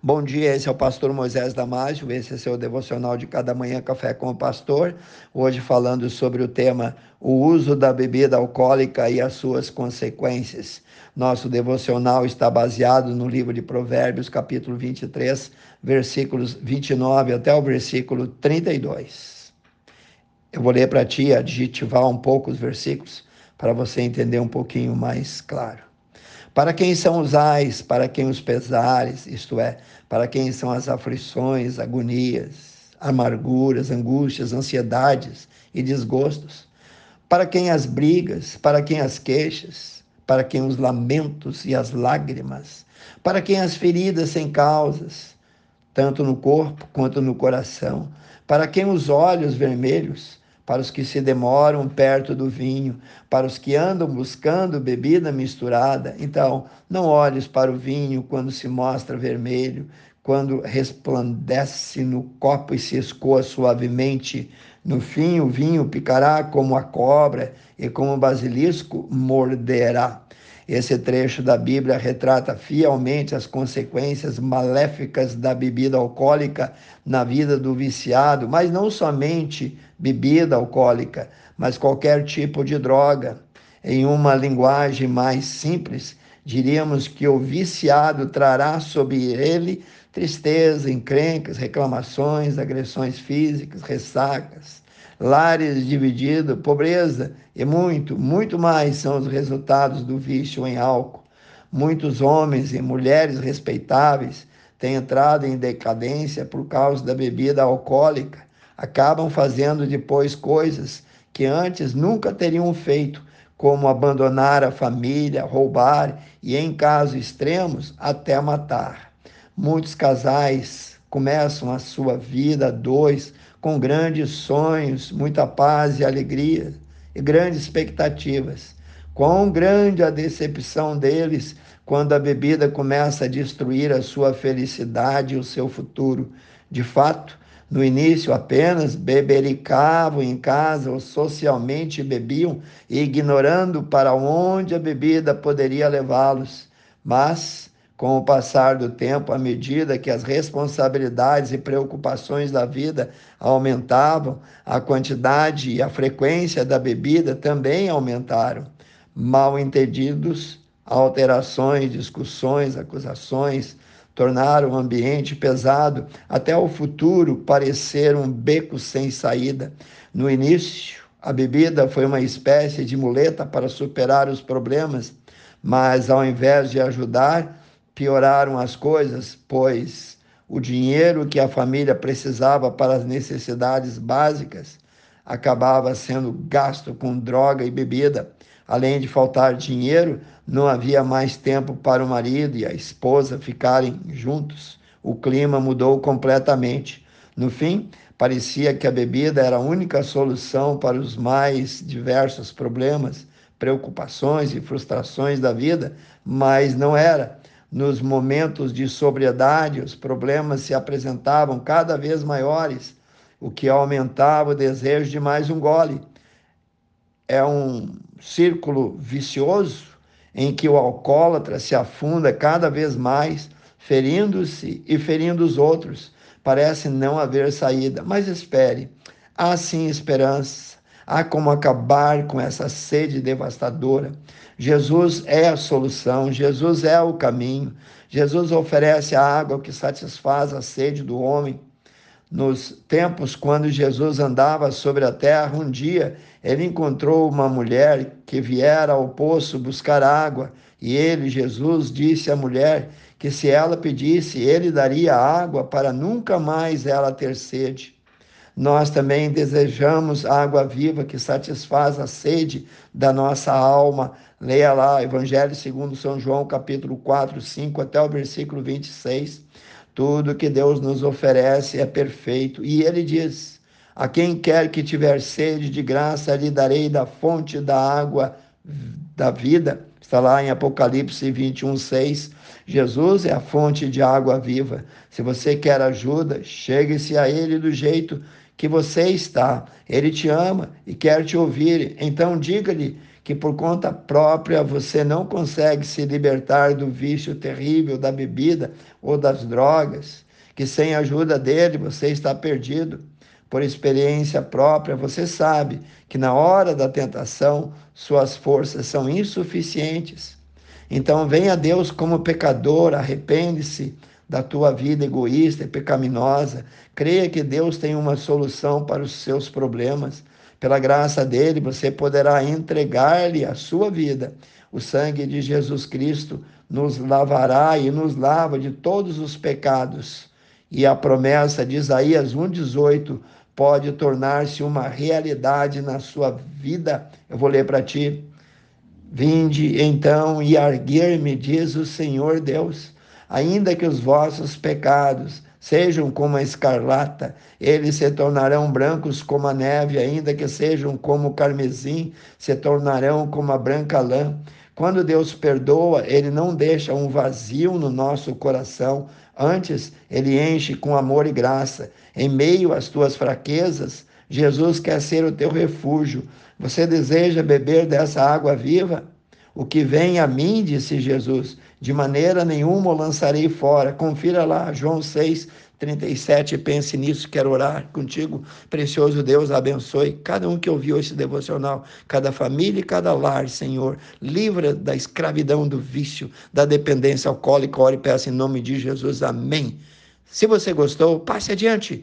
Bom dia, esse é o pastor Moisés Damásio, esse é seu devocional de cada manhã Café com o Pastor. Hoje falando sobre o tema o uso da bebida alcoólica e as suas consequências. Nosso devocional está baseado no livro de Provérbios, capítulo 23, versículos 29 até o versículo 32. Eu vou ler para ti, adjetivar um pouco os versículos, para você entender um pouquinho mais claro. Para quem são os ais, para quem os pesares, isto é, para quem são as aflições, agonias, amarguras, angústias, ansiedades e desgostos? Para quem as brigas, para quem as queixas, para quem os lamentos e as lágrimas, para quem as feridas sem causas, tanto no corpo quanto no coração, para quem os olhos vermelhos, para os que se demoram perto do vinho, para os que andam buscando bebida misturada. Então, não olhes para o vinho quando se mostra vermelho, quando resplandece no copo e se escoa suavemente. No fim, o vinho picará como a cobra e como o basilisco morderá. Esse trecho da Bíblia retrata fielmente as consequências maléficas da bebida alcoólica na vida do viciado, mas não somente bebida alcoólica, mas qualquer tipo de droga. Em uma linguagem mais simples, diríamos que o viciado trará sobre ele tristeza, encrencas, reclamações, agressões físicas, ressacas lares divididos, pobreza e muito, muito mais são os resultados do vício em álcool. Muitos homens e mulheres respeitáveis têm entrado em decadência por causa da bebida alcoólica, acabam fazendo depois coisas que antes nunca teriam feito, como abandonar a família, roubar e, em casos extremos, até matar. Muitos casais começam a sua vida dois com grandes sonhos, muita paz e alegria e grandes expectativas. Quão grande a decepção deles quando a bebida começa a destruir a sua felicidade e o seu futuro. De fato, no início apenas bebericavam em casa ou socialmente bebiam, ignorando para onde a bebida poderia levá-los. Mas com o passar do tempo, à medida que as responsabilidades e preocupações da vida aumentavam, a quantidade e a frequência da bebida também aumentaram. Mal entendidos, alterações, discussões, acusações tornaram o ambiente pesado até o futuro parecer um beco sem saída. No início, a bebida foi uma espécie de muleta para superar os problemas, mas ao invés de ajudar, pioraram as coisas, pois o dinheiro que a família precisava para as necessidades básicas acabava sendo gasto com droga e bebida. Além de faltar dinheiro, não havia mais tempo para o marido e a esposa ficarem juntos. O clima mudou completamente. No fim, parecia que a bebida era a única solução para os mais diversos problemas, preocupações e frustrações da vida, mas não era. Nos momentos de sobriedade, os problemas se apresentavam cada vez maiores, o que aumentava o desejo de mais um gole. É um círculo vicioso em que o alcoólatra se afunda cada vez mais, ferindo-se e ferindo os outros. Parece não haver saída, mas espere, há sim esperança. Há como acabar com essa sede devastadora. Jesus é a solução, Jesus é o caminho. Jesus oferece a água que satisfaz a sede do homem. Nos tempos quando Jesus andava sobre a terra, um dia ele encontrou uma mulher que viera ao poço buscar água, e ele, Jesus, disse à mulher que se ela pedisse, ele daria água para nunca mais ela ter sede. Nós também desejamos água viva que satisfaz a sede da nossa alma. Leia lá, Evangelho segundo São João, capítulo 4, 5 até o versículo 26. Tudo que Deus nos oferece é perfeito. E ele diz: A quem quer que tiver sede de graça, lhe darei da fonte da água da vida. Está lá em Apocalipse 21, 6. Jesus é a fonte de água viva. Se você quer ajuda, chegue-se a Ele do jeito que você está. Ele te ama e quer te ouvir. Então diga-lhe que por conta própria você não consegue se libertar do vício terrível da bebida ou das drogas, que sem a ajuda dele você está perdido. Por experiência própria, você sabe que na hora da tentação suas forças são insuficientes. Então, venha a Deus como pecador, arrepende-se da tua vida egoísta e pecaminosa. Creia que Deus tem uma solução para os seus problemas. Pela graça dele, você poderá entregar-lhe a sua vida. O sangue de Jesus Cristo nos lavará e nos lava de todos os pecados. E a promessa de Isaías 1,18 pode tornar-se uma realidade na sua vida. Eu vou ler para ti. Vinde então e arguir-me, diz o Senhor Deus ainda que os vossos pecados sejam como a escarlata, eles se tornarão brancos como a neve, ainda que sejam como o carmesim, se tornarão como a branca lã. Quando Deus perdoa, ele não deixa um vazio no nosso coração, antes ele enche com amor e graça. Em meio às tuas fraquezas, Jesus quer ser o teu refúgio. Você deseja beber dessa água viva? O que vem a mim, disse Jesus, de maneira nenhuma o lançarei fora. Confira lá, João 6, 37, pense nisso, quero orar contigo. Precioso Deus, abençoe cada um que ouviu esse devocional, cada família e cada lar, Senhor. Livra da escravidão, do vício, da dependência alcoólica. Ore e peça em nome de Jesus. Amém. Se você gostou, passe adiante